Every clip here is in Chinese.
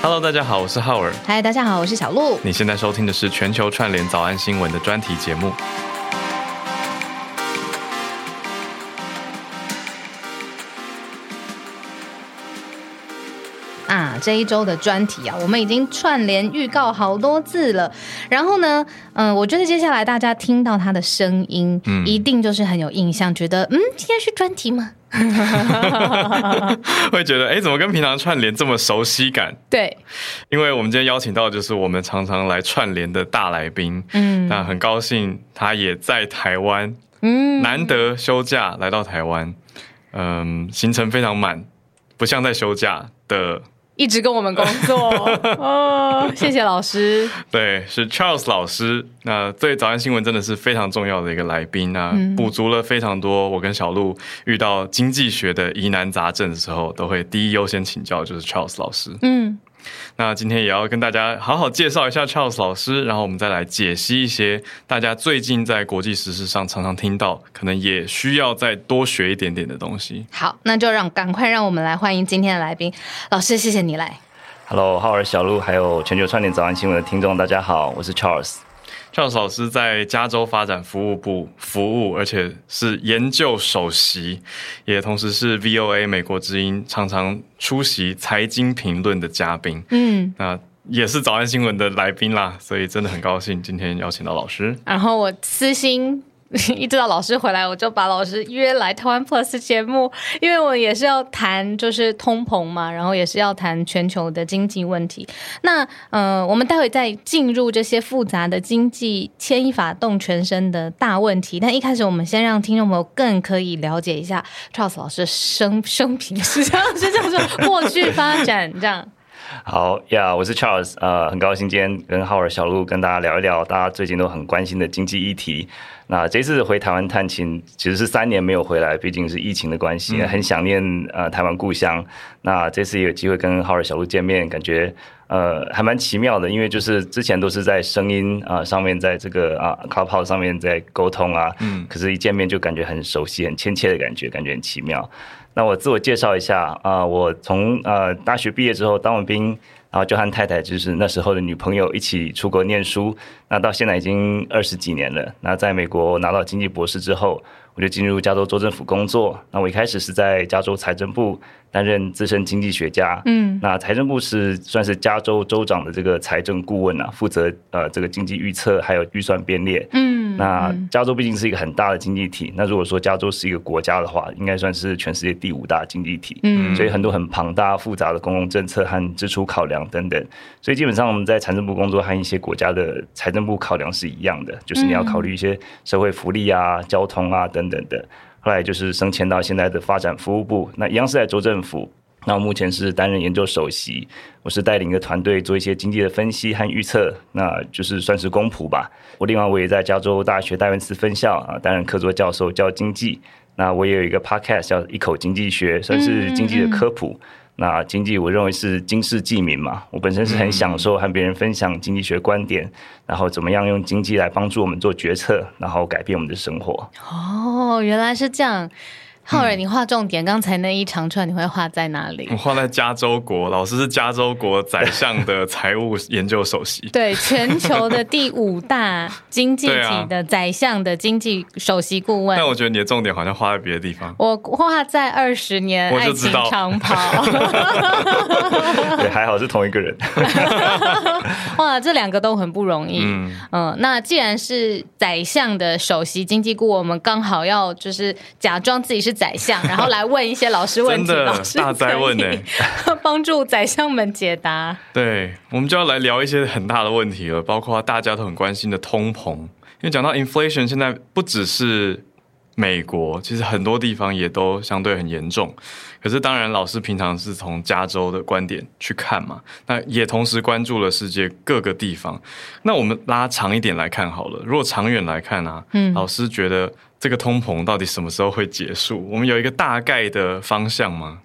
Hello，大家好，我是浩尔。嗨，大家好，我是小鹿。你现在收听的是全球串联早安新闻的专题节目。啊，这一周的专题啊，我们已经串联预告好多次了。然后呢，嗯，我觉得接下来大家听到他的声音，嗯，一定就是很有印象，觉得嗯，今天是专题吗？会觉得哎，怎么跟平常串联这么熟悉感？对，因为我们今天邀请到的就是我们常常来串联的大来宾，嗯，那很高兴他也在台湾，嗯，难得休假来到台湾，嗯，行程非常满，不像在休假的。一直跟我们工作 哦，谢谢老师。对，是 Charles 老师。那对早安新闻真的是非常重要的一个来宾啊，嗯、补足了非常多。我跟小鹿遇到经济学的疑难杂症的时候，都会第一优先请教就是 Charles 老师。嗯。那今天也要跟大家好好介绍一下 Charles 老师，然后我们再来解析一些大家最近在国际时事上常常听到，可能也需要再多学一点点的东西。好，那就让赶快让我们来欢迎今天的来宾，老师，谢谢你来。Hello，浩尔、小鹿，还有全球串联早安新闻的听众，大家好，我是 Charles。Charles 老师在加州发展服务部服务，而且是研究首席，也同时是 VOA 美国之音常常出席财经评论的嘉宾。嗯，那也是早安新闻的来宾啦，所以真的很高兴今天邀请到老师。然后我私心。一知道老师回来，我就把老师约来台湾 Plus 节目，因为我也是要谈就是通膨嘛，然后也是要谈全球的经济问题。那呃，我们待会再进入这些复杂的经济牵一发动全身的大问题。但一开始，我们先让听众朋友更可以了解一下 Charles 老师生生平是这样，是叫做过去发展这样。好呀，我是 Charles，呃，很高兴今天跟浩尔、小鹿跟大家聊一聊大家最近都很关心的经济议题。那这次回台湾探亲，其实是三年没有回来，毕竟是疫情的关系，很想念呃台湾故乡。那这次也有机会跟浩尔、小鹿见面，感觉呃还蛮奇妙的，因为就是之前都是在声音啊、呃、上面，在这个啊 Clubhouse 上面在沟通啊，嗯，可是一见面就感觉很熟悉、很亲切的感觉，感觉很奇妙。那我自我介绍一下啊、呃，我从呃大学毕业之后当完兵。然后就和太太就是那时候的女朋友一起出国念书，那到现在已经二十几年了。那在美国拿到经济博士之后，我就进入加州州政府工作。那我一开始是在加州财政部担任资深经济学家。嗯，那财政部是算是加州州长的这个财政顾问啊，负责呃这个经济预测还有预算编列。嗯。那加州毕竟是一个很大的经济体，那如果说加州是一个国家的话，应该算是全世界第五大经济体。嗯，所以很多很庞大复杂的公共政策和支出考量等等，所以基本上我们在财政部工作和一些国家的财政部考量是一样的，就是你要考虑一些社会福利啊、交通啊等等的。后来就是升迁到现在的发展服务部，那一样是在州政府。那我目前是担任研究首席，我是带领一个团队做一些经济的分析和预测，那就是算是公仆吧。我另外我也在加州大学戴文斯分校啊担任客座教授教经济。那我也有一个 podcast 叫一口经济学，算是经济的科普。嗯、那经济我认为是经世济民嘛，我本身是很享受和别人分享经济学观点，然后怎么样用经济来帮助我们做决策，然后改变我们的生活。哦，原来是这样。浩然，你画重点，刚才那一长串你会画在哪里？我画在加州国，老师是加州国宰相的财务研究首席。对，全球的第五大经济体的宰相的经济首席顾问。但我觉得你的重点好像画在别的地方。我画在二十年爱情长跑。对，还好是同一个人。哇，这两个都很不容易。嗯，嗯，那既然是宰相的首席经济顾问，我们刚好要就是假装自己是。宰相，然后来问一些老师问题，真老师大哉问呢，帮助宰相们解答。对，我们就要来聊一些很大的问题了，包括大家都很关心的通膨。因为讲到 inflation，现在不只是美国，其实很多地方也都相对很严重。可是当然，老师平常是从加州的观点去看嘛，那也同时关注了世界各个地方。那我们拉长一点来看好了，如果长远来看啊，嗯，老师觉得。这个通膨到底什么时候会结束？我们有一个大概的方向吗？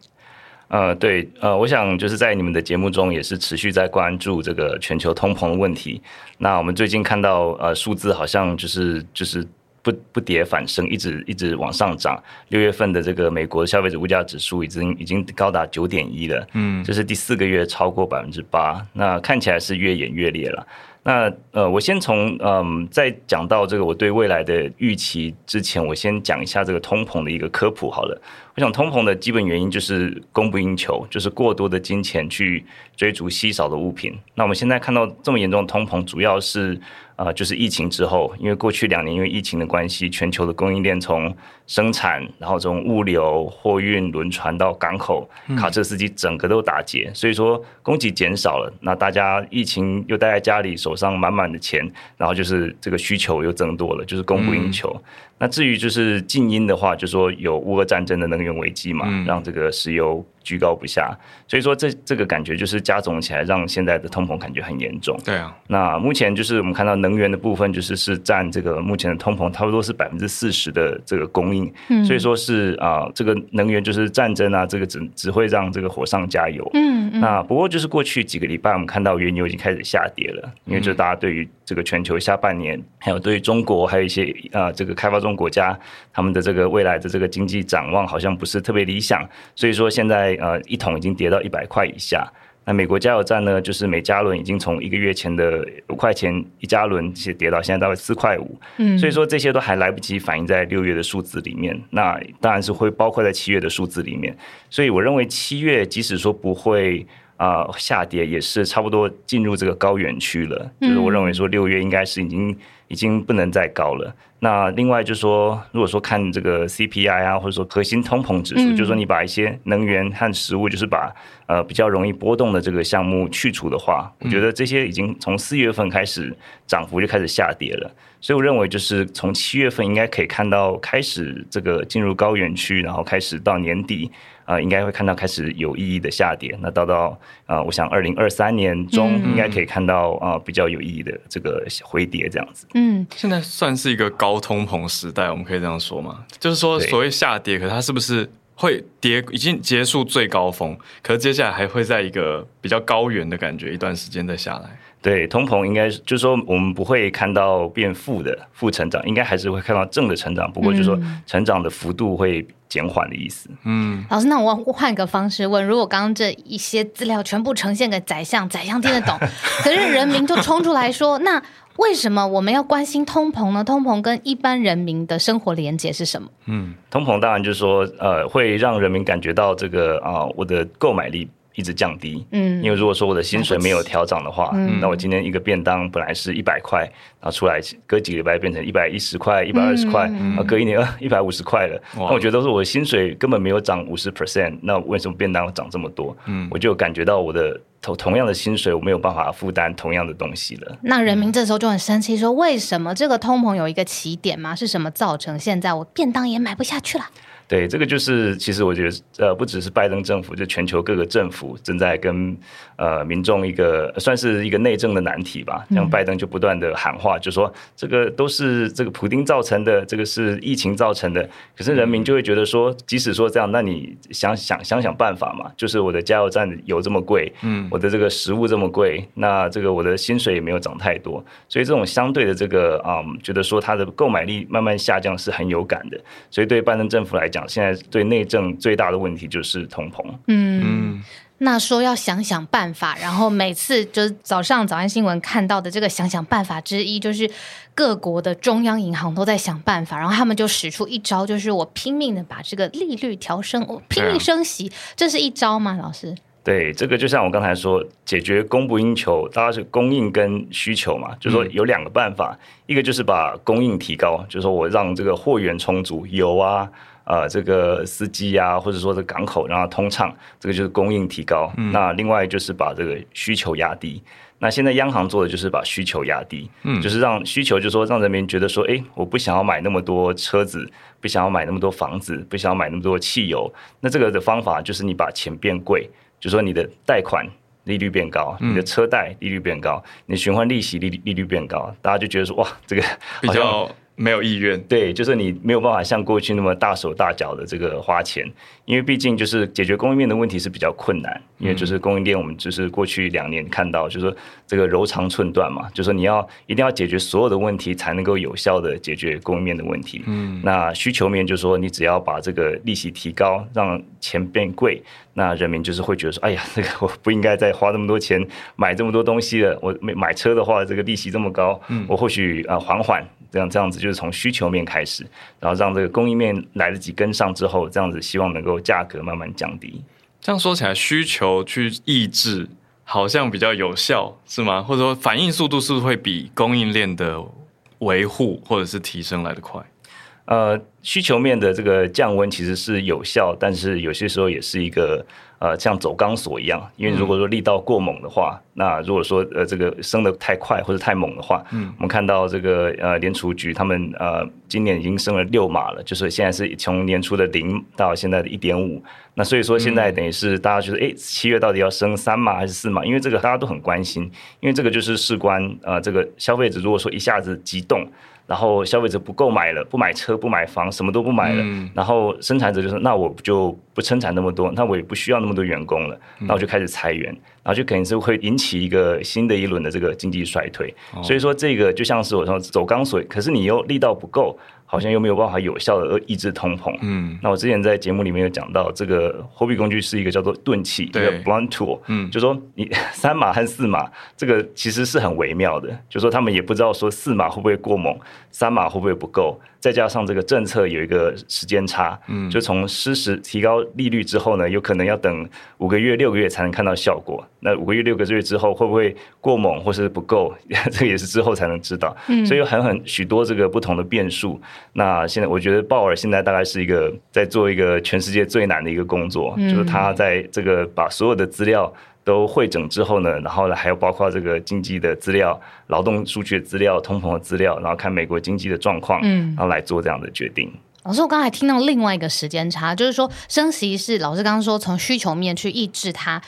呃，对，呃，我想就是在你们的节目中也是持续在关注这个全球通膨的问题。那我们最近看到呃数字好像就是就是不不跌反升，一直一直往上涨。六月份的这个美国消费者物价指数已经已经高达九点一了，嗯，这是第四个月超过百分之八，那看起来是越演越烈了。那呃，我先从嗯，在讲到这个我对未来的预期之前，我先讲一下这个通膨的一个科普好了。我想通膨的基本原因就是供不应求，就是过多的金钱去追逐稀少的物品。那我们现在看到这么严重的通膨，主要是。啊、就是疫情之后，因为过去两年因为疫情的关系，全球的供应链从生产，然后从物流、货运、轮船到港口，卡车司机整个都打劫，嗯、所以说供给减少了。那大家疫情又待在家里，手上满满的钱，然后就是这个需求又增多了，就是供不应求。嗯、那至于就是静音的话，就说有乌俄战争的能源危机嘛，嗯、让这个石油。居高不下，所以说这这个感觉就是加总起来，让现在的通膨感觉很严重。对啊，那目前就是我们看到能源的部分，就是是占这个目前的通膨差不多是百分之四十的这个供应，嗯、所以说是啊，这个能源就是战争啊，这个只只会让这个火上加油。嗯，嗯那不过就是过去几个礼拜，我们看到原油已经开始下跌了，因为就大家对于这个全球下半年，还有对于中国，还有一些啊这个开发中国家，他们的这个未来的这个经济展望好像不是特别理想，所以说现在。呃，一桶已经跌到一百块以下。那美国加油站呢，就是每加仑已经从一个月前的五块钱一加仑，其实跌到现在大概四块五。嗯，所以说这些都还来不及反映在六月的数字里面。那当然是会包括在七月的数字里面。所以我认为七月即使说不会啊、呃、下跌，也是差不多进入这个高原区了。就是我认为说六月应该是已经。已经不能再高了。那另外就是说，如果说看这个 CPI 啊，或者说核心通膨指数，嗯、就是说你把一些能源和食物，就是把呃比较容易波动的这个项目去除的话，我觉得这些已经从四月份开始涨幅就开始下跌了。所以我认为就是从七月份应该可以看到开始这个进入高原区，然后开始到年底。啊、呃，应该会看到开始有意义的下跌。那到到啊、呃，我想二零二三年中应该可以看到啊、呃、比较有意义的这个回跌这样子。嗯，现在算是一个高通膨时代，我们可以这样说吗？就是说所谓下跌，可是它是不是会跌已经结束最高峰，可是接下来还会在一个比较高原的感觉一段时间再下来？对，通膨应该就是说我们不会看到变负的负成长，应该还是会看到正的成长，不过就是说成长的幅度会。减缓的意思。嗯，老师，那我换个方式问：如果刚刚这一些资料全部呈现给宰相，宰相听得懂，可是人民就冲出来说，那为什么我们要关心通膨呢？通膨跟一般人民的生活连结是什么？嗯，通膨当然就是说，呃，会让人民感觉到这个啊、呃，我的购买力。一直降低，嗯，因为如果说我的薪水没有调涨的话，嗯，那我今天一个便当本来是一百块，然后出来隔几个礼拜变成一百一十块、一百二十块，啊，隔一年一百五十块了，那我觉得都是我的薪水根本没有涨五十 percent，那为什么便当涨这么多？嗯，我就感觉到我的同同样的薪水我没有办法负担同样的东西了。那人民这时候就很生气，说为什么这个通膨有一个起点吗？是什么造成现在我便当也买不下去了？对，这个就是其实我觉得，呃，不只是拜登政府，就全球各个政府正在跟呃民众一个算是一个内政的难题吧。像拜登就不断的喊话，就说这个都是这个普丁造成的，这个是疫情造成的。可是人民就会觉得说，即使说这样，那你想想想想办法嘛，就是我的加油站油这么贵，嗯，我的这个食物这么贵，那这个我的薪水也没有涨太多，所以这种相对的这个啊、嗯，觉得说它的购买力慢慢下降是很有感的。所以对拜登政府来讲，现在对内政最大的问题就是通膨。嗯，那说要想想办法，然后每次就是早上早安新闻看到的这个想想办法之一，就是各国的中央银行都在想办法，然后他们就使出一招，就是我拼命的把这个利率调升，我拼命升息，这是一招吗？老师？对，这个就像我刚才说，解决供不应求，大家是供应跟需求嘛，就是说有两个办法，一个就是把供应提高，就是说我让这个货源充足，油啊。呃，这个司机啊，或者说这港口让它通畅，这个就是供应提高。嗯、那另外就是把这个需求压低。那现在央行做的就是把需求压低，嗯，就是让需求，就是说让人民觉得说，哎，我不想要买那么多车子，不想要买那么多房子，不想要买那么多汽油。那这个的方法就是你把钱变贵，就是说你的贷款利率变高，嗯、你的车贷利率变高，你循环利息利利率变高，大家就觉得说，哇，这个比较。没有意愿，对，就是你没有办法像过去那么大手大脚的这个花钱，因为毕竟就是解决供应链的问题是比较困难，因为就是供应链我们就是过去两年看到，就是说这个柔肠寸断嘛，就是说你要一定要解决所有的问题，才能够有效的解决供应链的问题。嗯，那需求面就是说你只要把这个利息提高，让钱变贵，那人民就是会觉得说，哎呀，这个我不应该再花那么多钱买这么多东西了，我买买车的话，这个利息这么高，嗯，我或许啊缓缓。这样这样子就是从需求面开始，然后让这个供应面来得及跟上之后，这样子希望能够价格慢慢降低。这样说起来，需求去抑制好像比较有效，是吗？或者说反应速度是不是会比供应链的维护或者是提升来得快？呃，需求面的这个降温其实是有效，但是有些时候也是一个。呃，像走钢索一样，因为如果说力道过猛的话，嗯、那如果说呃这个升得太快或者太猛的话，嗯，我们看到这个呃联储局他们呃今年已经升了六码了，就是现在是从年初的零到现在的一点五，那所以说现在等于是大家觉得哎七月到底要升三码还是四码？因为这个大家都很关心，因为这个就是事关呃这个消费者如果说一下子激动。然后消费者不购买了，不买车，不买房，什么都不买了。嗯、然后生产者就说：“那我就不生产那么多，那我也不需要那么多员工了。嗯”那我就开始裁员，然后就肯定是会引起一个新的一轮的这个经济衰退。哦、所以说，这个就像是我说走钢索，可是你又力道不够。好像又没有办法有效的抑制通膨。嗯，那我之前在节目里面有讲到，这个货币工具是一个叫做钝器，对一个 blunt tool。嗯，就说你 三码和四码，这个其实是很微妙的。就说他们也不知道说四码会不会过猛，三码会不会不够。再加上这个政策有一个时间差，嗯，就从施时提高利率之后呢，有可能要等五个月、六个月才能看到效果。那五个月、六个月之后会不会过猛或是不够，这个也是之后才能知道。嗯，所以有很很许多这个不同的变数。那现在我觉得鲍尔现在大概是一个在做一个全世界最难的一个工作，嗯，就是他在这个把所有的资料。都汇整之后呢，然后呢，还有包括这个经济的资料、劳动数据的资料、通膨的资料，然后看美国经济的状况，嗯，然后来做这样的决定。老师，我刚才听到另外一个时间差，就是说升息是老师刚刚说从需求面去抑制它，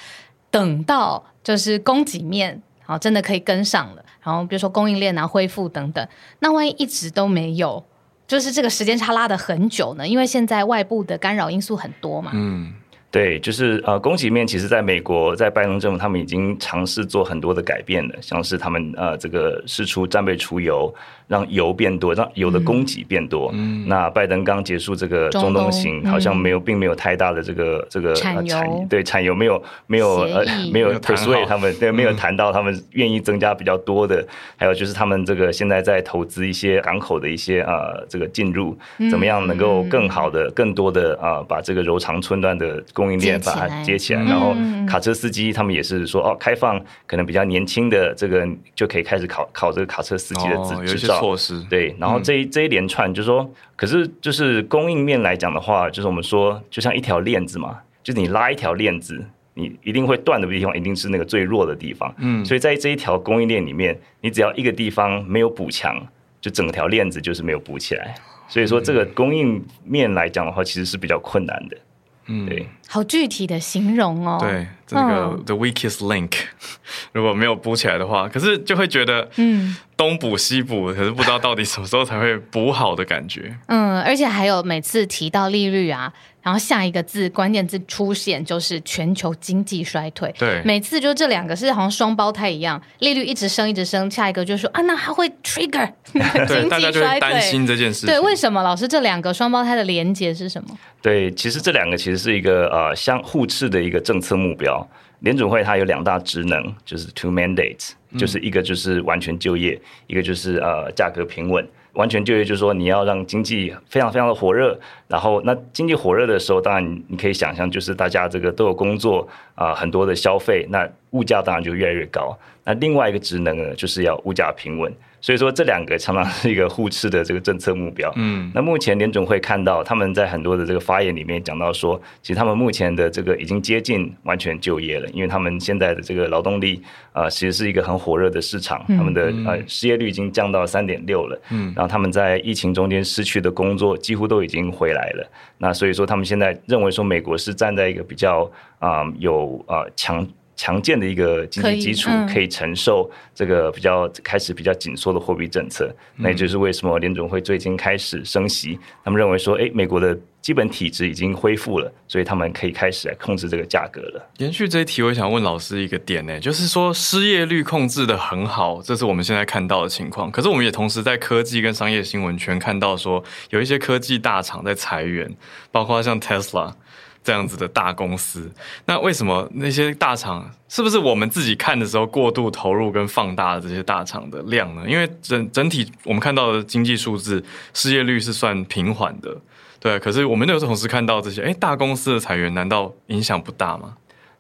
等到就是供给面，好，真的可以跟上了，然后比如说供应链啊恢复等等，那万一一直都没有，就是这个时间差拉得很久呢？因为现在外部的干扰因素很多嘛，嗯。对，就是呃，供给面其实在美国，在拜登政府，他们已经尝试做很多的改变了，像是他们呃，这个试出战备储油。让油变多，让油的供给变多。嗯，那拜登刚结束这个中东行，好像没有，并没有太大的这个这个产油，对产油没有没有呃没有 persuade 他们，对没有谈到他们愿意增加比较多的。还有就是他们这个现在在投资一些港口的一些呃这个进入，怎么样能够更好的、更多的啊把这个柔肠寸断的供应链把它接起来。然后卡车司机他们也是说哦，开放可能比较年轻的这个就可以开始考考这个卡车司机的执执照。措施。对，然后这一这一连串就是说，嗯、可是就是供应面来讲的话，就是我们说就像一条链子嘛，就是你拉一条链子，你一定会断的地方一定是那个最弱的地方，嗯，所以在这一条供应链里面，你只要一个地方没有补强，就整条链子就是没有补起来，所以说这个供应面来讲的话，其实是比较困难的。嗯，对，好具体的形容哦。对，这个 the weakest link，如果没有补起来的话，可是就会觉得，嗯，东补西补，可是不知道到底什么时候才会补好的感觉。嗯，而且还有每次提到利率啊。然后下一个字关键字出现就是全球经济衰退。对，每次就这两个是好像双胞胎一样，利率一直升一直升，下一个就说啊，那它会 trigger 经济衰退。大家就会担心这件事。对，为什么老师这两个双胞胎的连结是什么？对，其实这两个其实是一个呃相互斥的一个政策目标。联准会它有两大职能，就是 two mandates，就是一个就是完全就业，一个就是呃价格平稳。完全就业就是说，你要让经济非常非常的火热，然后那经济火热的时候，当然你可以想象，就是大家这个都有工作啊，很多的消费，那物价当然就越来越高。那另外一个职能呢，就是要物价平稳。所以说这两个常常是一个互斥的这个政策目标。嗯，那目前联总会看到他们在很多的这个发言里面讲到说，其实他们目前的这个已经接近完全就业了，因为他们现在的这个劳动力啊、呃，其实是一个很火热的市场，他们的呃失业率已经降到三点六了。嗯，然后他们在疫情中间失去的工作几乎都已经回来了。那所以说他们现在认为说美国是站在一个比较啊、呃、有啊、呃、强。强健的一个经济基础，可以，嗯、可以承受这个比较开始比较紧缩的货币政策。嗯、那也就是为什么联总会最近开始升息，他们认为说，哎，美国的基本体质已经恢复了，所以他们可以开始来控制这个价格了。延续这一题，我想问老师一个点呢，就是说失业率控制得很好，这是我们现在看到的情况。可是我们也同时在科技跟商业新闻圈看到说，有一些科技大厂在裁员，包括像 Tesla。这样子的大公司，那为什么那些大厂是不是我们自己看的时候过度投入跟放大了这些大厂的量呢？因为整整体我们看到的经济数字，失业率是算平缓的，对。可是我们那时候同时看到这些，哎，大公司的裁员难道影响不大吗？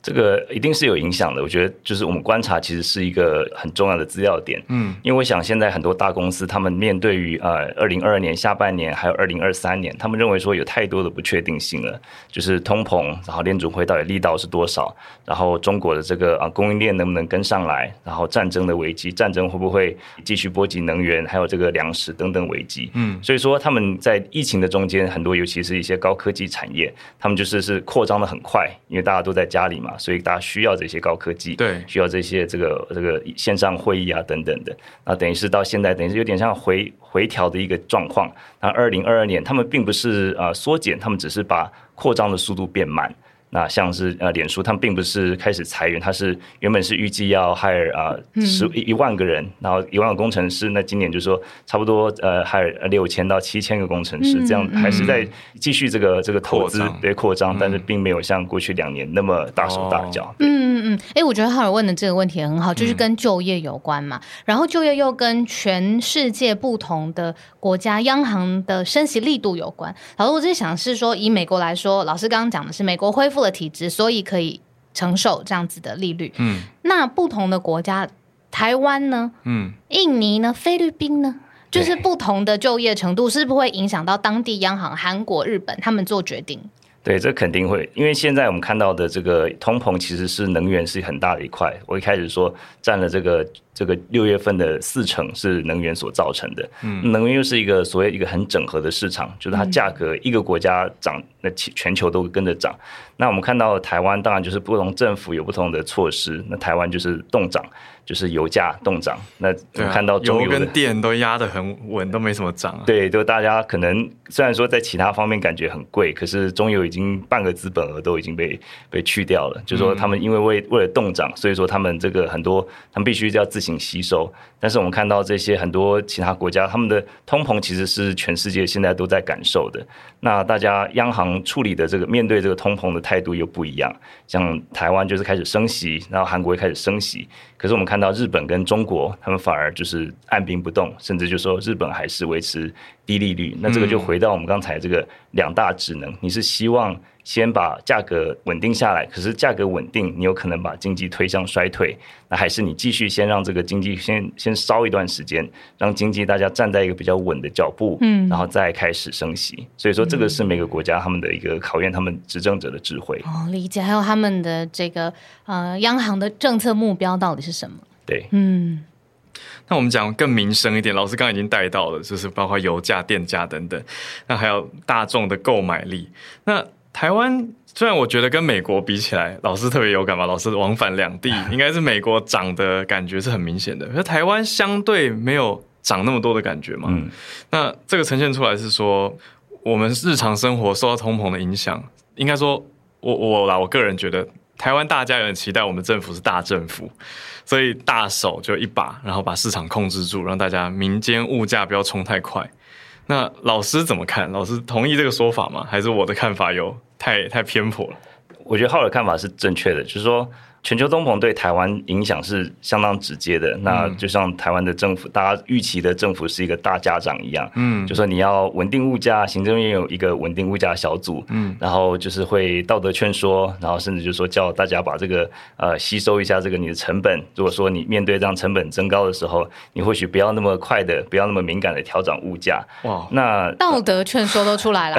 这个一定是有影响的，我觉得就是我们观察其实是一个很重要的资料点，嗯，因为我想现在很多大公司他们面对于呃二零二二年下半年还有二零二三年，他们认为说有太多的不确定性了，就是通膨，然后联储会到底力道是多少，然后中国的这个啊供应链能不能跟上来，然后战争的危机，战争会不会继续波及能源，还有这个粮食等等危机，嗯，所以说他们在疫情的中间，很多尤其是一些高科技产业，他们就是是扩张的很快，因为大家都在家里嘛。所以大家需要这些高科技，对，需要这些这个这个线上会议啊等等的，那，等于是到现在等于是有点像回回调的一个状况。那二零二二年他们并不是啊缩减，他们只是把扩张的速度变慢。那像是呃，脸书他们并不是开始裁员，他是原本是预计要 hire 啊十一一万个人，然后一万个工程师。那今年就是说差不多呃 hire 六千到七千个工程师，这样还是在继续这个这个投资对扩张，但是并没有像过去两年那么大手大脚。嗯嗯嗯，哎，我觉得浩尔问的这个问题很好，就是跟就业有关嘛。然后就业又跟全世界不同的国家央行的升息力度有关。老师，我在想是说，以美国来说，老师刚刚讲的是美国恢复的体质，所以可以承受这样子的利率。嗯，那不同的国家，台湾呢？嗯，印尼呢？菲律宾呢？就是不同的就业程度，是不是会影响到当地央行？韩国、日本他们做决定？对，这肯定会，因为现在我们看到的这个通膨，其实是能源是很大的一块。我一开始说占了这个。这个六月份的四成是能源所造成的，嗯，能源又是一个所谓一个很整合的市场，就是它价格一个国家涨，那全球都跟着涨。那我们看到台湾，当然就是不同政府有不同的措施，那台湾就是动涨，就是油价动涨。那看到中油跟电都压得很稳，都没什么涨啊。对，就大家可能虽然说在其他方面感觉很贵，可是中油已经半个资本额都已经被被去掉了。就是说他们因为为为了动涨，所以说他们这个很多他们必须要自。仅吸收，但是我们看到这些很多其他国家，他们的通膨其实是全世界现在都在感受的。那大家央行处理的这个面对这个通膨的态度又不一样，像台湾就是开始升息，然后韩国也开始升息。可是我们看到日本跟中国，他们反而就是按兵不动，甚至就说日本还是维持低利率。那这个就回到我们刚才这个两大职能，你是希望。先把价格稳定下来，可是价格稳定，你有可能把经济推向衰退。那还是你继续先让这个经济先先烧一段时间，让经济大家站在一个比较稳的脚步，嗯，然后再开始升息。所以说，这个是每个国家他们的一个考验，他们执政者的智慧。哦，理解。还有他们的这个呃，央行的政策目标到底是什么？对，嗯。那我们讲更民生一点，老师刚刚已经带到了，就是包括油价、电价等等。那还有大众的购买力。那台湾虽然我觉得跟美国比起来，老师特别有感吧？老师往返两地，应该是美国涨的感觉是很明显的，可台湾相对没有涨那么多的感觉嘛。嗯，那这个呈现出来是说，我们日常生活受到通膨的影响，应该说我我啦，我个人觉得台湾大家有点期待我们政府是大政府，所以大手就一把，然后把市场控制住，让大家民间物价不要冲太快。那老师怎么看？老师同意这个说法吗？还是我的看法有？太太偏颇了，我觉得浩的看法是正确的，就是说。全球通膨对台湾影响是相当直接的，那就像台湾的政府，大家预期的政府是一个大家长一样，嗯，就说你要稳定物价，行政院有一个稳定物价小组，嗯，然后就是会道德劝说，然后甚至就是说叫大家把这个呃吸收一下这个你的成本，如果说你面对这样成本增高的时候，你或许不要那么快的，不要那么敏感的调整物价，哇，那道德劝说都出来了，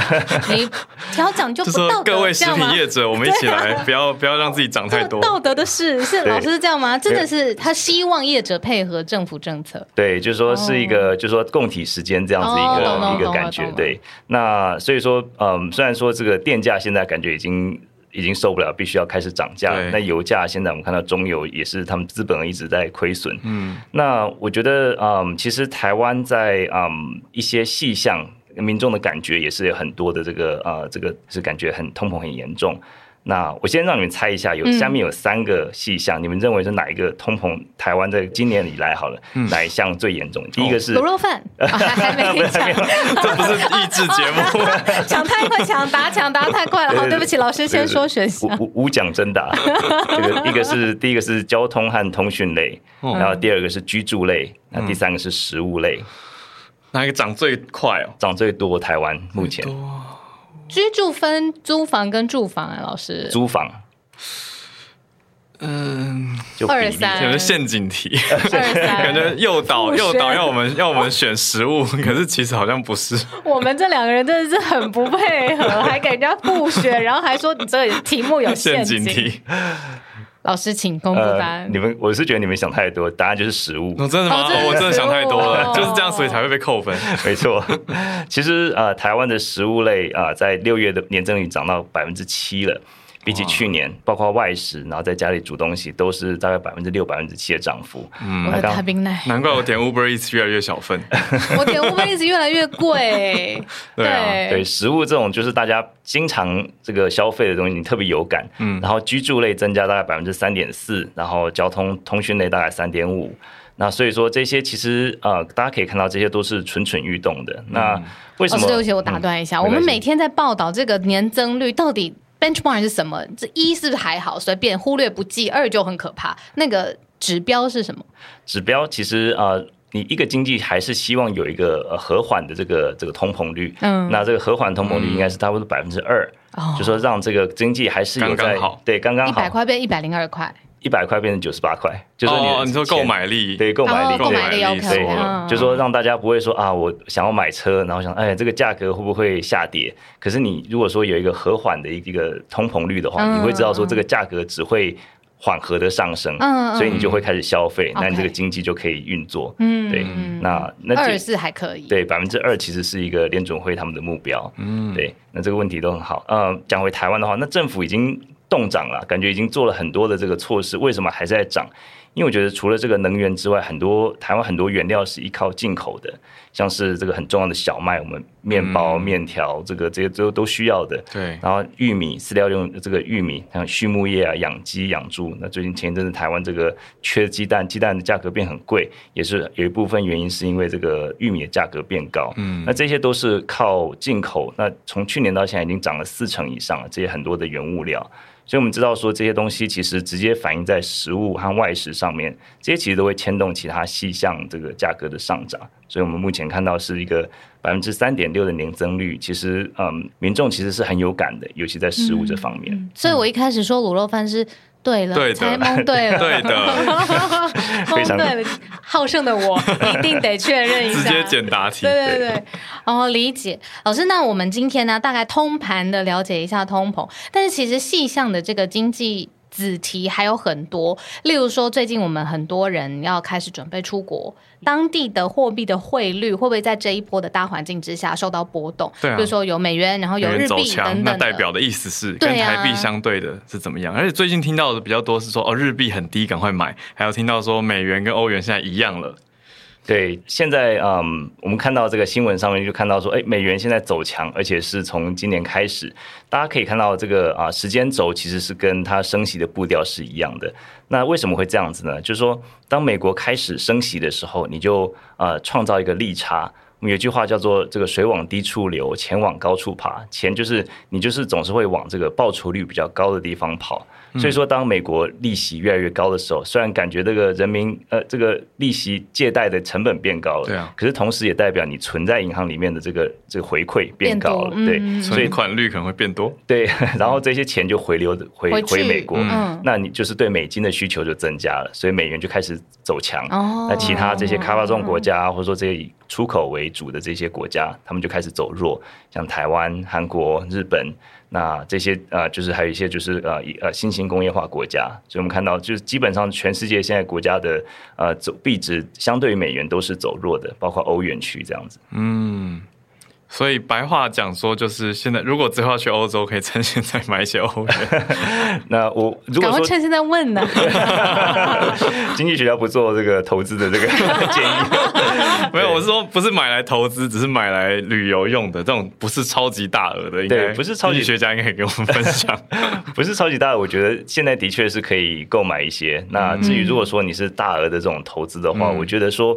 你调整就不道德，各位食品业者，我们一起来，不要不要让自己涨太多，道德。的是是老师是这样吗？真的是他希望业者配合政府政策。对，就是说是一个，就是说共体时间这样子一个一个感觉。对，那所以说，嗯，虽然说这个电价现在感觉已经已经受不了，必须要开始涨价。那油价现在我们看到中油也是他们资本一直在亏损。嗯，那我觉得，嗯，其实台湾在嗯一些细项，民众的感觉也是有很多的这个呃，这个是感觉很通膨很严重。那我先让你们猜一下，有下面有三个细项，嗯、你们认为是哪一个通膨？台湾在今年以来好了，嗯、哪一项最严重？第一个是卤肉饭，还没讲，这不是益智节目，抢太快，抢答抢答太快了。好，对不起，老师先说选项。无无奖征答，这个一个是第一个是交通和通讯类，然后第二个是居住类，那第三个是食物类，哪一个涨最快哦？涨最多？台湾目前。居住分租房跟住房啊，老师。租房，嗯，就二三，可能陷阱题，感觉诱导诱导要我们要我们选食物，可是其实好像不是。我们这两个人真的是很不配合，还给人家不选，然后还说你这个题目有陷阱题。老师，请公布答案。呃、你们，我是觉得你们想太多，答案就是食物。哦、真的吗？哦哦、我真的想太多了，就是这样，所以才会被扣分。没错，其实呃，台湾的食物类啊、呃，在六月的年增率涨到百分之七了。比起去年，包括外食，然后在家里煮东西，都是大概百分之六、百分之七的涨幅。嗯，我的太冰奶，难怪我点 Uber Eats 越来越小份，我点 Uber Eats 越来越贵。对啊，对，食物这种就是大家经常这个消费的东西，你特别有感。嗯，然后居住类增加大概百分之三点四，然后交通通讯类大概三点五。那所以说这些其实呃，大家可以看到这些都是蠢蠢欲动的。那为什么？老师，对不起，我打断一下，我们每天在报道这个年增率到底。Benchmark 是什么？这一是不是还好，随便忽略不计；二就很可怕。那个指标是什么？指标其实呃，你一个经济还是希望有一个和缓的这个这个通膨率。嗯，那这个和缓通膨率应该是差不多百分之二，就说让这个经济还是有在刚刚好，对，刚刚好，一百块变一百零二块。一百块变成九十八块，就是你哦，你说购买力，对，购买力，购买力，OK，对，就是说让大家不会说啊，我想要买车，然后想，哎，这个价格会不会下跌？可是你如果说有一个和缓的一个通膨率的话，你会知道说这个价格只会缓和的上升，嗯所以你就会开始消费，那你这个经济就可以运作。嗯，对，那那二十四还可以，对，百分之二其实是一个联准会他们的目标。嗯，对，那这个问题都很好。呃，讲回台湾的话，那政府已经。动涨了，感觉已经做了很多的这个措施，为什么还在涨？因为我觉得除了这个能源之外，很多台湾很多原料是依靠进口的，像是这个很重要的小麦，我们面包、面条，这个这些都都需要的。对。然后玉米饲料用这个玉米，像畜牧业啊，养鸡养猪。那最近前一阵子台湾这个缺鸡蛋，鸡蛋的价格变很贵，也是有一部分原因是因为这个玉米的价格变高。嗯。那这些都是靠进口，那从去年到现在已经涨了四成以上了，这些很多的原物料。所以，我们知道说这些东西其实直接反映在食物和外食上面，这些其实都会牵动其他细项这个价格的上涨。所以我们目前看到是一个百分之三点六的年增率，其实嗯，民众其实是很有感的，尤其在食物这方面。嗯、所以我一开始说卤肉饭是。对了，才蒙对了，对的，蒙对了。好胜的我一定得确认一下，直接简答题。对对对，哦，理解。老师，那我们今天呢，大概通盘的了解一下通膨，但是其实细项的这个经济。子题还有很多，例如说，最近我们很多人要开始准备出国，当地的货币的汇率会不会在这一波的大环境之下受到波动？对、啊，比如说有美元，然后有日币等等，那代表的意思是跟台币相对的是怎么样？啊、而且最近听到的比较多是说，哦，日币很低，赶快买。还有听到说美元跟欧元现在一样了。对，现在嗯，我们看到这个新闻上面就看到说，哎，美元现在走强，而且是从今年开始，大家可以看到这个啊时间轴其实是跟它升息的步调是一样的。那为什么会这样子呢？就是说，当美国开始升息的时候，你就呃创造一个利差。我们有句话叫做“这个水往低处流，钱往高处爬”。钱就是你就是总是会往这个报酬率比较高的地方跑。所以说，当美国利息越来越高的时候，虽然感觉这个人民呃这个利息借贷的成本变高了，对啊，可是同时也代表你存在银行里面的这个这个回馈变高了，对，所以款率可能会变多，对，然后这些钱就回流回回美国，那你就是对美金的需求就增加了，所以美元就开始走强。那其他这些开发中国家或者说这些以出口为主的这些国家，他们就开始走弱，像台湾、韩国、日本。那这些啊，就是还有一些就是呃，呃，新型工业化国家，所以我们看到就是基本上全世界现在国家的呃走币值相对于美元都是走弱的，包括欧元区这样子。嗯，所以白话讲说，就是现在如果之后要去欧洲，可以趁现在买一些欧元。那我如果说趁现在问呢？经济学家不做这个投资的这个 建议。没有，我是说不是买来投资，只是买来旅游用的这种，不是超级大额的。应该不是超级学家应该可以给我们分享。不是超级大额，我觉得现在的确是可以购买一些。那至于如果说你是大额的这种投资的话，嗯、我觉得说。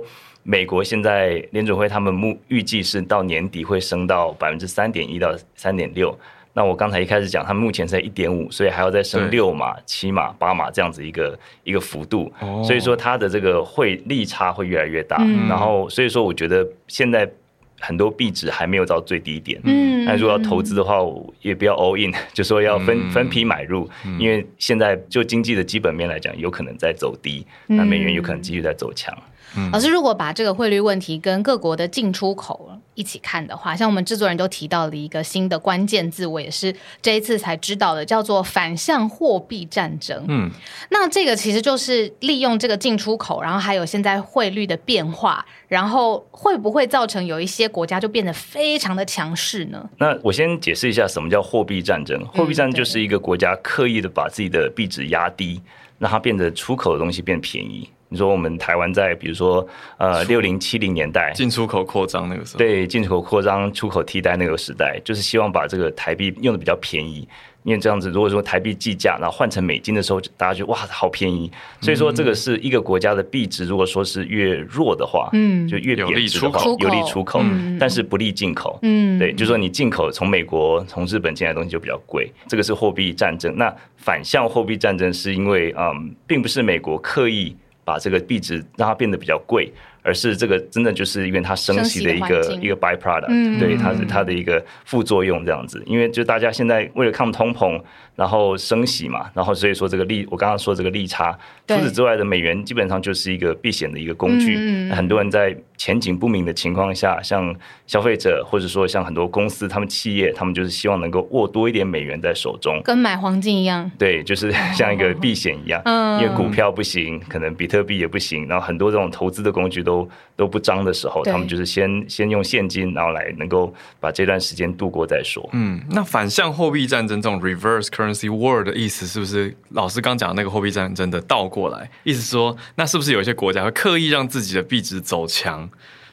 美国现在联准会他们目预计是到年底会升到百分之三点一到三点六。那我刚才一开始讲，他们目前在一点五，所以还要再升六码、七码、八码这样子一个一个幅度。所以说它的这个汇利差会越来越大。然后所以说我觉得现在很多币值还没有到最低点。嗯。那如果要投资的话，也不要 all in，就说要分分批买入，因为现在就经济的基本面来讲，有可能在走低，那美元有可能继续在走强。老师，如果把这个汇率问题跟各国的进出口一起看的话，像我们制作人都提到了一个新的关键字，我也是这一次才知道的，叫做反向货币战争。嗯，那这个其实就是利用这个进出口，然后还有现在汇率的变化，然后会不会造成有一些国家就变得非常的强势呢？那我先解释一下什么叫货币战争。货币战争就是一个国家刻意的把自己的币值压低，让它变得出口的东西变便宜。你说我们台湾在比如说呃六零七零年代进出口扩张那个时候，对，进出口扩张、出口替代那个时代，就是希望把这个台币用的比较便宜。因为这样子，如果说台币计价，然后换成美金的时候，大家觉得哇，好便宜。所以说，这个是一个国家的币值，如果说是越弱的话，嗯，就越贬值的话，有利出口，但是不利进口。嗯，对，就是说你进口从美国、从日本进来的东西就比较贵。这个是货币战争。那反向货币战争是因为，嗯，并不是美国刻意把这个币值让它变得比较贵。而是这个真的就是因为它升息的一个一个 byproduct，嗯，对，它是它的一个副作用这样子。因为就大家现在为了抗通膨，然后升息嘛，然后所以说这个利，我刚刚说这个利差，除此之外的美元基本上就是一个避险的一个工具。嗯，很多人在前景不明的情况下，像消费者或者说像很多公司，他们企业，他们就是希望能够握多一点美元在手中，跟买黄金一样。对，就是 像一个避险一样。嗯，因为股票不行，可能比特币也不行，然后很多这种投资的工具都。都不张的时候，他们就是先先用现金，然后来能够把这段时间度过再说。嗯，那反向货币战争这种 reverse currency war 的意思，是不是老师刚讲的那个货币战争的倒过来？意思说，那是不是有一些国家会刻意让自己的币值走强，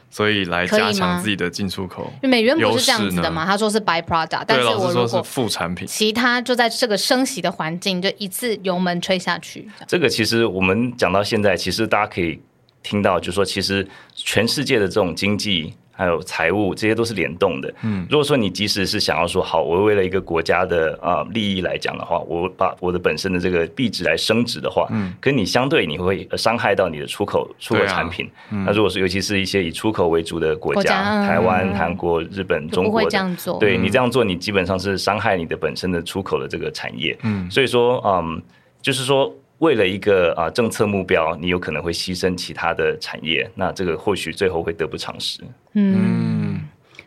所以来加强自己的进出口？美元不是这样子的吗？他说是 byproduct，但是我说是副产品，其他就在这个升息的环境，就一次油门吹下去。这个其实我们讲到现在，其实大家可以。听到就是说，其实全世界的这种经济还有财务，这些都是联动的。嗯，如果说你即使是想要说好，我为了一个国家的啊利益来讲的话，我把我的本身的这个币值来升值的话，嗯，可你相对你会伤害到你的出口出口产品。那如果是尤其是一些以出口为主的国家，台湾、韩国、日本、中国的，对你这样做，你基本上是伤害你的本身的出口的这个产业。嗯，所以说，嗯，就是说。为了一个啊政策目标，你有可能会牺牲其他的产业，那这个或许最后会得不偿失。嗯，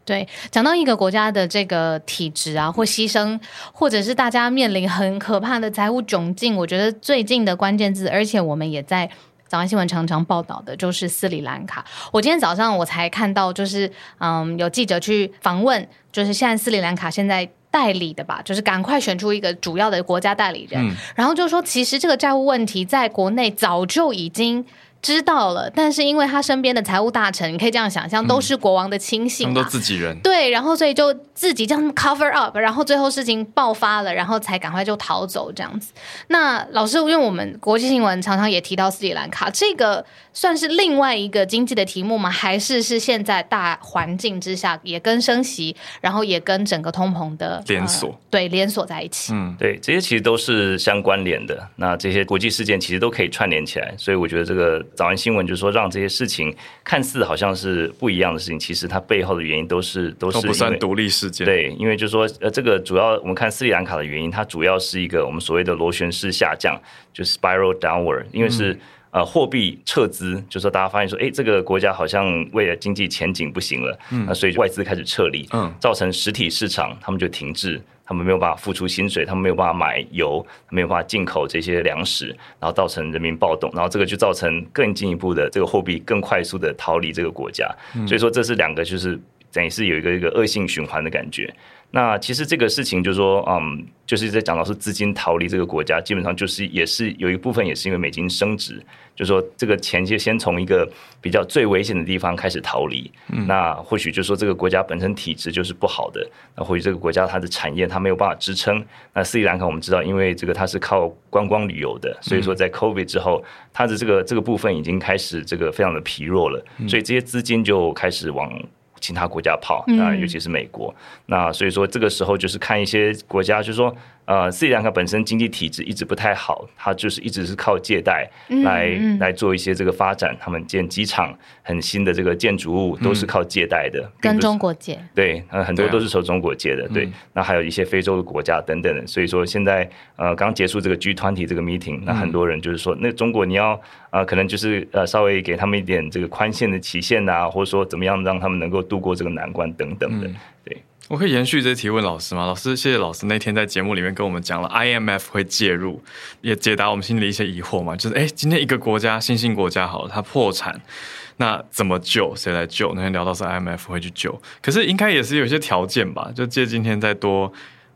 对，讲到一个国家的这个体制啊，或牺牲，或者是大家面临很可怕的财务窘境，我觉得最近的关键字，而且我们也在早安新闻常常报道的，就是斯里兰卡。我今天早上我才看到，就是嗯，有记者去访问，就是现在斯里兰卡现在。代理的吧，就是赶快选出一个主要的国家代理人，嗯、然后就说，其实这个债务问题在国内早就已经。知道了，但是因为他身边的财务大臣，你可以这样想象，都是国王的亲信，他们都自己人。对，然后所以就自己这样 cover up，然后最后事情爆发了，然后才赶快就逃走这样子。那老师，因为我们国际新闻常常也提到斯里兰卡，这个算是另外一个经济的题目吗？还是是现在大环境之下也跟升息，然后也跟整个通膨的 连锁、呃、对连锁在一起？嗯，对，这些其实都是相关联的。那这些国际事件其实都可以串联起来，所以我觉得这个。早安新闻就是说，让这些事情看似好像是不一样的事情，其实它背后的原因都是都是都不算独立事件。对，因为就是说，呃，这个主要我们看斯里兰卡的原因，它主要是一个我们所谓的螺旋式下降，就是 spiral downward，因为是、嗯、呃货币撤资，就是说大家发现说，哎，这个国家好像为了经济前景不行了，嗯，那所以外资开始撤离，嗯，造成实体市场他们就停滞。他们没有办法付出薪水，他们没有办法买油，没有办法进口这些粮食，然后造成人民暴动，然后这个就造成更进一步的这个货币更快速的逃离这个国家。所以说这是两个就是等于是有一个一个恶性循环的感觉。那其实这个事情就是说，嗯，就是在讲到是资金逃离这个国家，基本上就是也是有一部分也是因为美金升值，就是说这个钱就先从一个比较最危险的地方开始逃离。嗯，那或许就是说这个国家本身体质就是不好的，那或许这个国家它的产业它没有办法支撑。那斯里兰卡我们知道，因为这个它是靠观光旅游的，所以说在 COVID 之后，它的这个这个部分已经开始这个非常的疲弱了，所以这些资金就开始往。其他国家跑，那尤其是美国，嗯、那所以说这个时候就是看一些国家，就是说。呃，斯里兰卡本身经济体制一直不太好，它就是一直是靠借贷来、嗯嗯、来做一些这个发展。他们建机场、很新的这个建筑物都是靠借贷的，跟中国借。对，呃，很多都是从中国借的。对，啊、对，那还有一些非洲的国家等等的。所以说现在呃刚结束这个 G 团体这个 meeting，那很多人就是说，那中国你要呃可能就是呃稍微给他们一点这个宽限的期限啊，或者说怎么样让他们能够度过这个难关等等的。嗯、对。我可以延续这提问老师吗？老师，谢谢老师那天在节目里面跟我们讲了 IMF 会介入，也解答我们心里一些疑惑嘛。就是哎，今天一个国家新兴国家好了，它破产，那怎么救？谁来救？那天聊到是 IMF 会去救，可是应该也是有一些条件吧？就借今天再多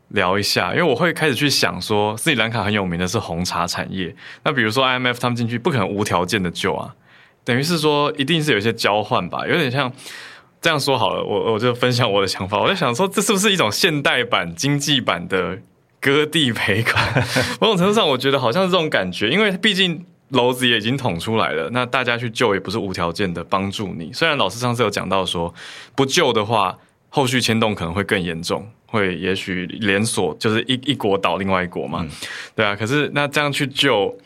聊一下，因为我会开始去想说，斯里兰卡很有名的是红茶产业，那比如说 IMF 他们进去不可能无条件的救啊，等于是说一定是有一些交换吧，有点像。这样说好了，我我就分享我的想法。我在想说，这是不是一种现代版、经济版的割地赔款？某种程度上，我觉得好像是这种感觉，因为毕竟篓子也已经捅出来了，那大家去救也不是无条件的帮助你。虽然老师上次有讲到说，不救的话，后续牵动可能会更严重，会也许连锁就是一一国倒另外一国嘛，嗯、对啊。可是那这样去救。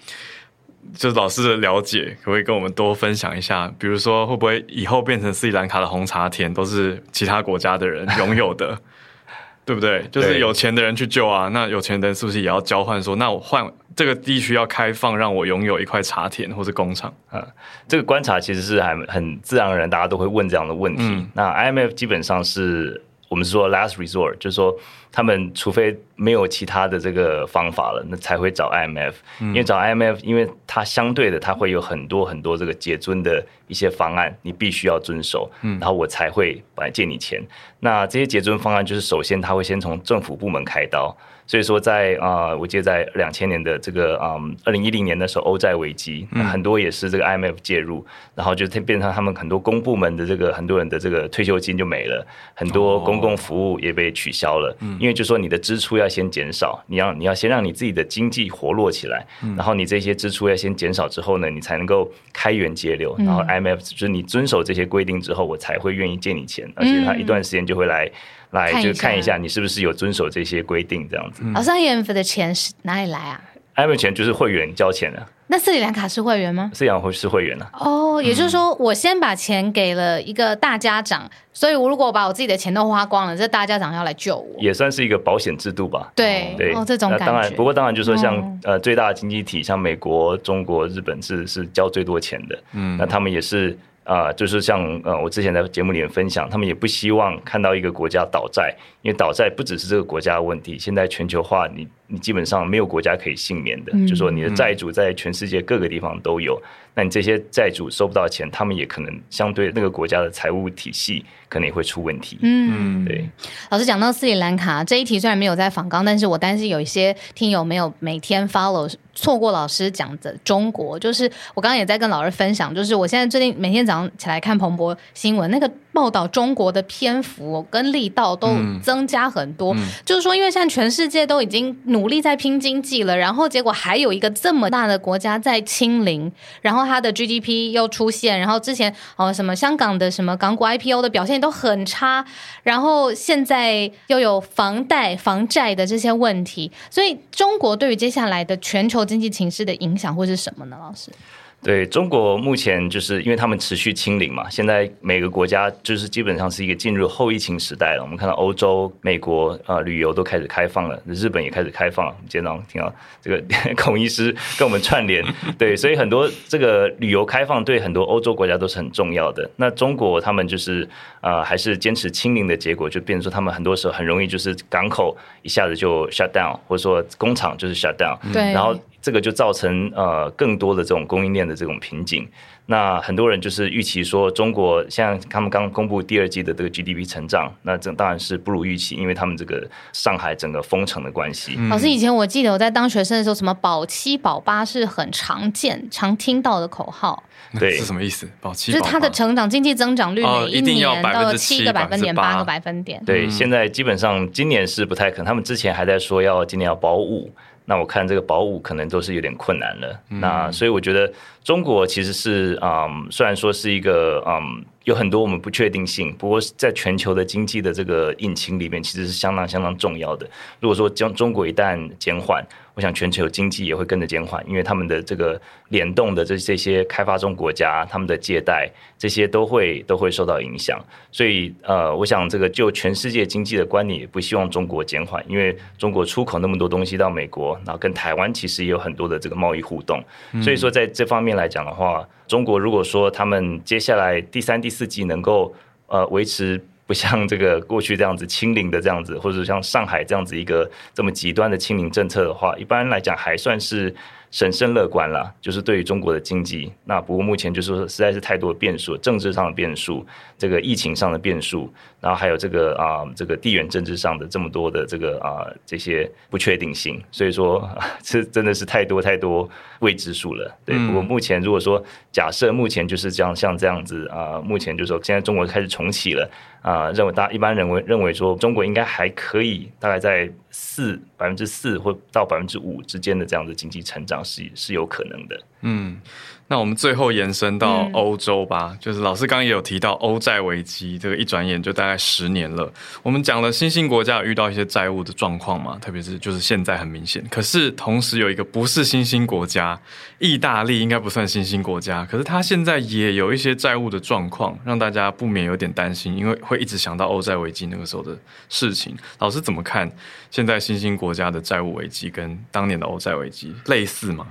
就是老师的了解，可不可以跟我们多分享一下？比如说，会不会以后变成斯里兰卡的红茶田都是其他国家的人拥有的，对不对？就是有钱的人去救啊，那有钱的人是不是也要交换说，那我换这个地区要开放，让我拥有一块茶田或者工厂啊？这个观察其实是还很自然而然，大家都会问这样的问题。嗯、那 IMF 基本上是。我们是说 last resort，就是说他们除非没有其他的这个方法了，那才会找 IMF。因为找 IMF，因为它相对的，它会有很多很多这个结尊的一些方案，你必须要遵守，然后我才会来借你钱。那这些结尊方案，就是首先他会先从政府部门开刀。所以说在，在啊，我记得在两千年的这个嗯，二零一零年的时候，欧债危机，很多也是这个 IMF 介入，然后就变成他们很多公部门的这个很多人的这个退休金就没了，很多公共服务也被取消了，因为就说你的支出要先减少，你要你要先让你自己的经济活络起来，然后你这些支出要先减少之后呢，你才能够开源节流，然后 IMF 就是你遵守这些规定之后，我才会愿意借你钱，而且他一段时间就会来。来就看一下你是不是有遵守这些规定，这样子。老师，IMF 的钱是哪里来啊？IMF 钱就是会员交钱的。那斯里兰卡是会员吗？斯里兰卡是会员啊。哦，也就是说，我先把钱给了一个大家长，所以我如果把我自己的钱都花光了，这大家长要来救我，也算是一个保险制度吧。对对，哦，这种感觉。当然，不过当然就是说像，像呃最大的经济体，像美国、中国、日本是是交最多钱的。嗯，那他们也是。啊、就是像呃，我之前在节目里面分享，他们也不希望看到一个国家倒债，因为倒债不只是这个国家的问题，现在全球化，你你基本上没有国家可以幸免的，嗯、就是说你的债主在全世界各个地方都有，那你这些债主收不到钱，他们也可能相对那个国家的财务体系可能也会出问题。嗯，对。老师讲到斯里兰卡这一题，虽然没有在访纲，但是我担心有一些听友没有每天 follow。错过老师讲的中国，就是我刚刚也在跟老师分享，就是我现在最近每天早上起来看彭博新闻，那个报道中国的篇幅跟力道都增加很多。嗯嗯、就是说，因为现在全世界都已经努力在拼经济了，然后结果还有一个这么大的国家在清零，然后它的 GDP 又出现，然后之前哦什么香港的什么港股 IPO 的表现都很差，然后现在又有房贷、房债的这些问题，所以中国对于接下来的全球经济情势的影响会是什么呢？老师？对，中国目前就是因为他们持续清零嘛，现在每个国家就是基本上是一个进入后疫情时代了。我们看到欧洲、美国啊、呃，旅游都开始开放了，日本也开始开放了。今天早上听到这个 孔医师跟我们串联，对，所以很多这个旅游开放对很多欧洲国家都是很重要的。那中国他们就是啊、呃，还是坚持清零的结果，就变成说他们很多时候很容易就是港口一下子就 shut down，或者说工厂就是 shut down，对，然后。这个就造成呃更多的这种供应链的这种瓶颈。那很多人就是预期说，中国像他们刚公布第二季的这个 GDP 成长，那这当然是不如预期，因为他们这个上海整个封城的关系。老师，以前我记得我在当学生的时候，什么保七保八是很常见、常听到的口号。对，是什么意思？保七就是它的成长经济增长率每一年到七个百分点、八个百分点。对，现在基本上今年是不太可能，他们之前还在说要今年要保五。那我看这个保五可能都是有点困难了。嗯、那所以我觉得中国其实是嗯，虽然说是一个嗯，有很多我们不确定性，不过在全球的经济的这个引擎里面，其实是相当相当重要的。如果说将中国一旦减缓，我想全球经济也会跟着减缓，因为他们的这个联动的这这些开发中国家，他们的借贷这些都会都会受到影响。所以呃，我想这个就全世界经济的观点，也不希望中国减缓，因为中国出口那么多东西到美国，然后跟台湾其实也有很多的这个贸易互动。所以说在这方面来讲的话，中国如果说他们接下来第三、第四季能够呃维持。不像这个过去这样子清零的这样子，或者像上海这样子一个这么极端的清零政策的话，一般来讲还算是。审慎乐观了，就是对于中国的经济。那不过目前就是说，实在是太多的变数，政治上的变数，这个疫情上的变数，然后还有这个啊，这个地缘政治上的这么多的这个啊这些不确定性。所以说，这真的是太多太多未知数了。对，不过目前如果说假设目前就是这样，像这样子啊，目前就是说现在中国开始重启了啊，认为大家一般认为认为说中国应该还可以，大概在四百分之四或到百分之五之间的这样的经济成长。是是有可能的，嗯，那我们最后延伸到欧洲吧，嗯、就是老师刚刚也有提到欧债危机，这个一转眼就大概十年了。我们讲了新兴国家遇到一些债务的状况嘛，特别是就是现在很明显。可是同时有一个不是新兴国家，意大利应该不算新兴国家，可是它现在也有一些债务的状况，让大家不免有点担心，因为会一直想到欧债危机那个时候的事情。老师怎么看现在新兴国家的债务危机跟当年的欧债危机类似吗？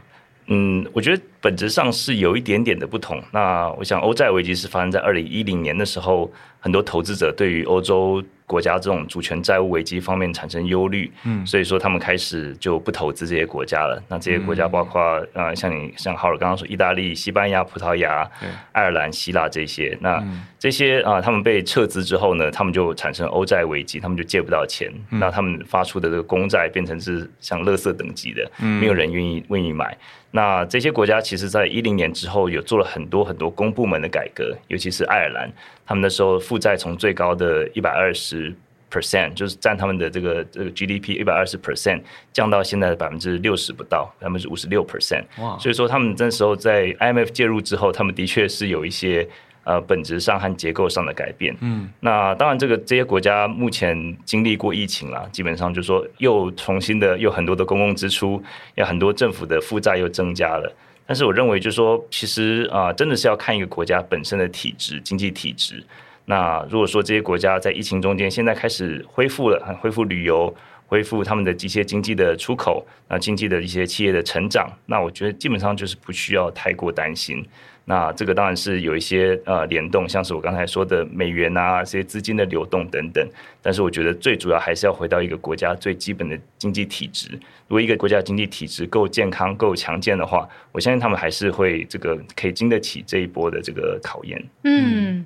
嗯，我觉得本质上是有一点点的不同。那我想，欧债危机是发生在二零一零年的时候，很多投资者对于欧洲国家这种主权债务危机方面产生忧虑，嗯，所以说他们开始就不投资这些国家了。那这些国家包括呃，像你像浩尔刚刚说，意大利、西班牙、葡萄牙、爱尔兰、希腊这些，那这些啊，他们被撤资之后呢，他们就产生欧债危机，他们就借不到钱，那他们发出的这个公债变成是像垃圾等级的，没有人愿意愿意买。那这些国家其实，在一零年之后，有做了很多很多公部门的改革，尤其是爱尔兰，他们那时候负债从最高的一百二十 percent，就是占他们的这个这个 GDP 一百二十 percent，降到现在的百分之六十不到，百分之五十六 percent。哇！所以说他们那时候在 IMF 介入之后，他们的确是有一些。呃，本质上和结构上的改变。嗯，那当然，这个这些国家目前经历过疫情了，基本上就是说又重新的又很多的公共支出，有很多政府的负债又增加了。但是我认为，就是说，其实啊、真的是要看一个国家本身的体制、经济体制。那如果说这些国家在疫情中间现在开始恢复了，恢复旅游，恢复他们的一些经济的出口，啊经济的一些企业的成长，那我觉得基本上就是不需要太过担心。那这个当然是有一些呃联动，像是我刚才说的美元啊，这些资金的流动等等。但是我觉得最主要还是要回到一个国家最基本的经济体制。如果一个国家经济体制够健康、够强健的话，我相信他们还是会这个可以经得起这一波的这个考验。嗯，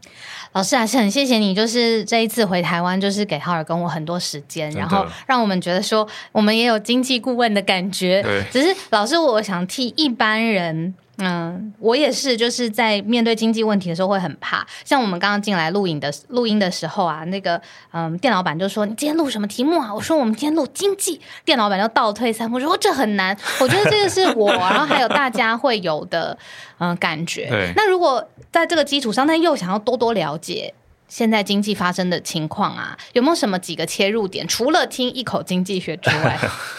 老师还是很谢谢你，就是这一次回台湾，就是给浩尔跟我很多时间，然后让我们觉得说我们也有经济顾问的感觉。对，只是老师，我想替一般人。嗯，我也是，就是在面对经济问题的时候会很怕。像我们刚刚进来录影的录音的时候啊，那个嗯，店老板就说：“你今天录什么题目啊？”我说：“我们今天录经济。”店老板就倒退三步说：“这很难。”我觉得这个是我，然后还有大家会有的嗯感觉。对。那如果在这个基础上，但又想要多多了解。现在经济发生的情况啊，有没有什么几个切入点？除了听一口经济学之外，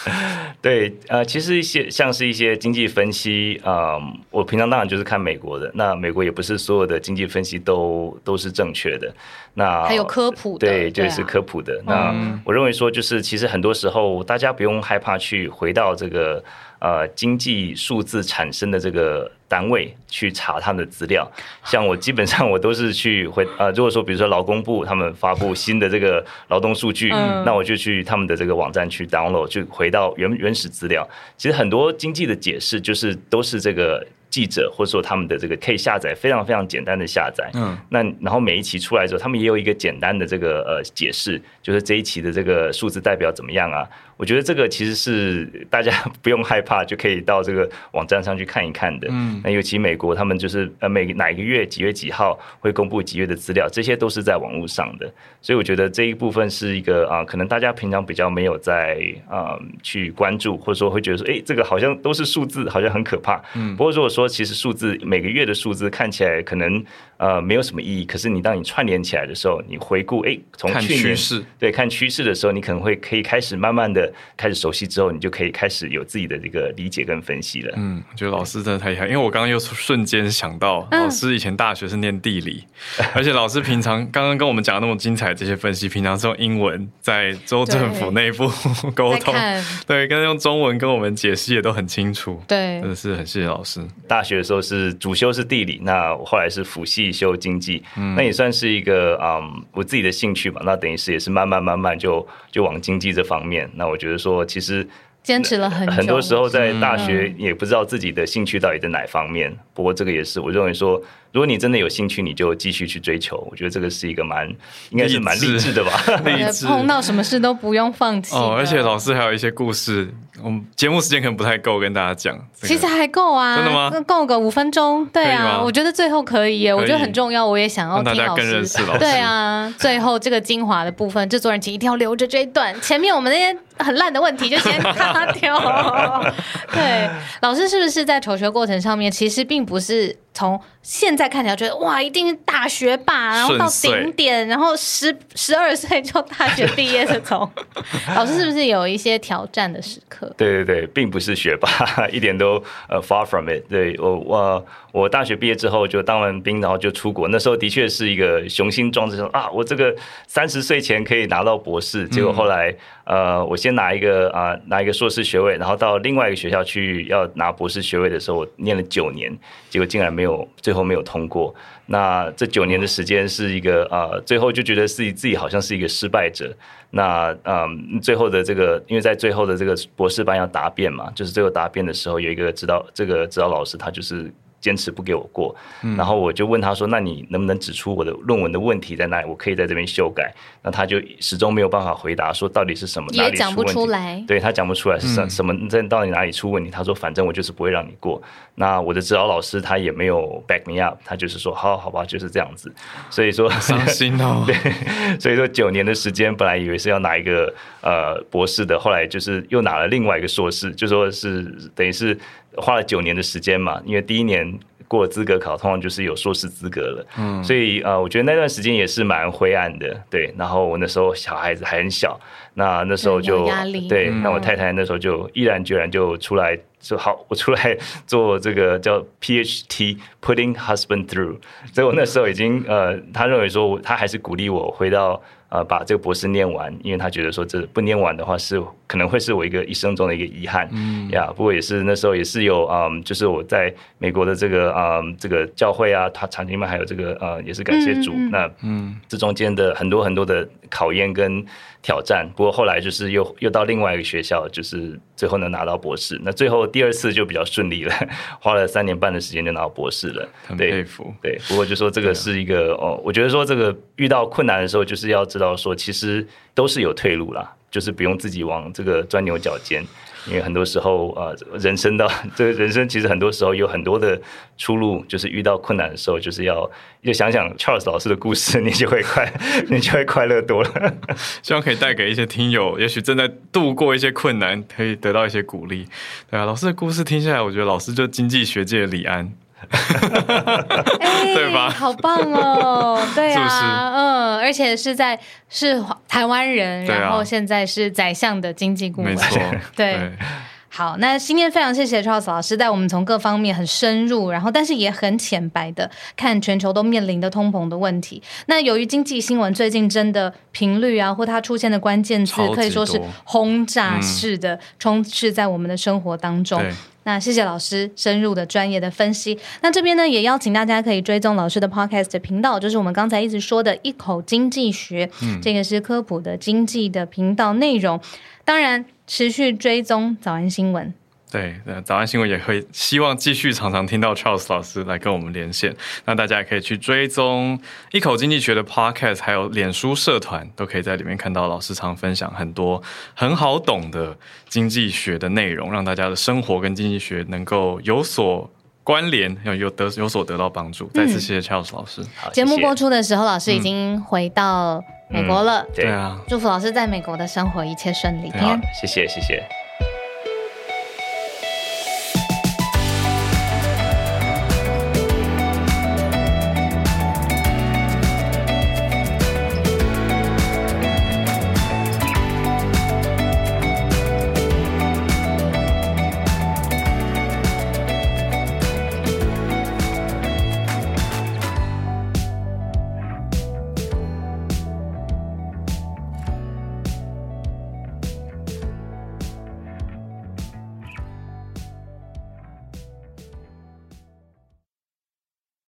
对，呃，其实一些像是一些经济分析，嗯、呃，我平常当然就是看美国的。那美国也不是所有的经济分析都都是正确的。那还有科普的，对，就是科普的。啊、那我认为说，就是其实很多时候大家不用害怕去回到这个。呃经济数字产生的这个单位去查他们的资料。像我基本上我都是去回 呃，如果说比如说劳工部他们发布新的这个劳动数据，嗯、那我就去他们的这个网站去 download，就回到原原始资料。其实很多经济的解释就是都是这个。记者或者说他们的这个可以下载非常非常简单的下载，嗯，那然后每一期出来之后，他们也有一个简单的这个呃解释，就是这一期的这个数字代表怎么样啊？我觉得这个其实是大家 不用害怕，就可以到这个网站上去看一看的。嗯，那尤其美国他们就是呃每哪一个月几月几号会公布几月的资料，这些都是在网络上的。所以我觉得这一部分是一个啊，可能大家平常比较没有在啊去关注，或者说会觉得说，哎，这个好像都是数字，好像很可怕。嗯，不过如果说其实数字每个月的数字看起来可能呃没有什么意义，可是你当你串联起来的时候，你回顾哎从去年对看趋势的时候，你可能会可以开始慢慢的。开始熟悉之后，你就可以开始有自己的这个理解跟分析了。嗯，我觉得老师真的太厉害，因为我刚刚又瞬间想到，老师以前大学是念地理，嗯、而且老师平常刚刚跟我们讲的那么精彩这些分析，平常是用英文在州政府内部 沟通，对，跟用中文跟我们解释也都很清楚。对，真的是很谢谢老师。大学的时候是主修是地理，那我后来是辅系修经济，嗯、那也算是一个嗯我自己的兴趣吧。那等于是也是慢慢慢慢就就往经济这方面。那我觉得说。其实坚持了很久，很多时候在大学也不知道自己的兴趣到底在哪方面。不过这个也是我认为说。如果你真的有兴趣，你就继续去追求。我觉得这个是一个蛮，应该是蛮励志的吧。励志，碰到什么事都不用放弃。哦，而且老师还有一些故事，我们节目时间可能不太够跟大家讲。其实还够啊，真的吗？够个五分钟，对啊，我觉得最后可以耶，我觉得很重要，我也想要听老师。让大家更认识老师。对啊，最后这个精华的部分，制作人请一定要留着这一段。前面我们那些很烂的问题就先擦掉。对，老师是不是在求学过程上面，其实并不是。从现在看起来觉得哇，一定是大学霸，然后到顶点，然后十十二岁就大学毕业这种。老师是不是有一些挑战的时刻？对对对，并不是学霸，一点都呃 far from it。对我我我大学毕业之后就当完兵，然后就出国。那时候的确是一个雄心壮志，说啊，我这个三十岁前可以拿到博士。结果后来。嗯呃，我先拿一个啊、呃，拿一个硕士学位，然后到另外一个学校去要拿博士学位的时候，我念了九年，结果竟然没有，最后没有通过。那这九年的时间是一个呃，最后就觉得自己自己好像是一个失败者。那嗯、呃，最后的这个，因为在最后的这个博士班要答辩嘛，就是最后答辩的时候，有一个指导这个指导老师，他就是。坚持不给我过，然后我就问他说：“那你能不能指出我的论文的问题在哪里？我可以在这边修改。”那他就始终没有办法回答说到底是什么，哪里出问题？也讲不出来。对，他讲不出来是什什么在到底哪里出问题？他说：“反正我就是不会让你过。”那我的指导老师他也没有 back me up，他就是说：“好好吧，就是这样子。”所以说伤心哦。对，所以说九年的时间，本来以为是要拿一个呃博士的，后来就是又拿了另外一个硕士，就说是等于是。花了九年的时间嘛，因为第一年过了资格考，通常就是有硕士资格了。嗯，所以呃，我觉得那段时间也是蛮灰暗的。对，然后我那时候小孩子还很小，那那时候就压力。对，那我太太那时候就毅然决然就出来说好，我出来做这个叫 PHT，Putting Husband Through。所以我那时候已经呃，他认为说他还是鼓励我回到。呃，把这个博士念完，因为他觉得说这不念完的话是可能会是我一个一生中的一个遗憾。嗯呀，不过也是那时候也是有嗯，就是我在美国的这个嗯这个教会啊，他长期们还有这个呃也是感谢主。那嗯，这中间的很多很多的考验跟挑战。不过后来就是又又到另外一个学校，就是最后能拿到博士。那最后第二次就比较顺利了，花了三年半的时间就拿到博士了。很佩服。对，不过就说这个是一个哦，我觉得说这个遇到困难的时候，就是要知道。到说，其实都是有退路啦，就是不用自己往这个钻牛角尖，因为很多时候呃，人生的 这个人生其实很多时候有很多的出路，就是遇到困难的时候，就是要就想想 Charles 老师的故事，你就会快，你就会快乐多了。希望可以带给一些听友，也许正在度过一些困难，可以得到一些鼓励。对啊，老师的故事听下来，我觉得老师就经济学界的李安。欸、对吧？好棒哦！对啊，是是嗯，而且是在是台湾人，啊，然后现在是宰相的经济顾问，没错，对。对好，那今天非常谢谢 Charles 老师带我们从各方面很深入，然后但是也很浅白的看全球都面临的通膨的问题。那由于经济新闻最近真的频率啊，或它出现的关键词可以说是轰炸式的充斥在我们的生活当中。嗯、那谢谢老师深入的专业的分析。那这边呢，也邀请大家可以追踪老师的 Podcast 频道，就是我们刚才一直说的一口经济学，嗯、这个是科普的经济的频道内容。当然。持续追踪早安新闻，对，早安新闻也会希望继续常常听到 Charles 老师来跟我们连线。那大家也可以去追踪一口经济学的 Podcast，还有脸书社团，都可以在里面看到老师常分享很多很好懂的经济学的内容，让大家的生活跟经济学能够有所关联，要有得有所得到帮助。再次谢谢 Charles 老师。节目播出的时候，老师已经回到。美国了，嗯、对啊，祝福老师在美国的生活一切顺利。好，谢谢，谢谢。